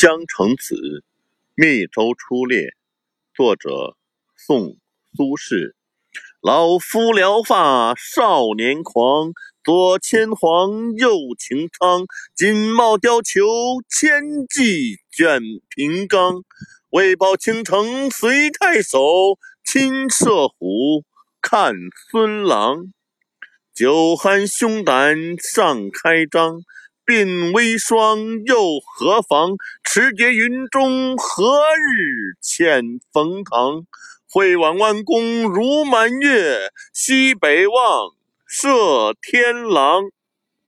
江城子·密州出猎，作者宋·苏轼。老夫聊发少年狂，左牵黄，右擎苍。锦帽貂裘，千骑卷平冈。为报倾城随太守，亲射虎，看孙郎。酒酣胸胆尚开张。鬓微霜又何妨？持节云中何日遣冯唐？会挽弯弓如满月，西北望，射天狼。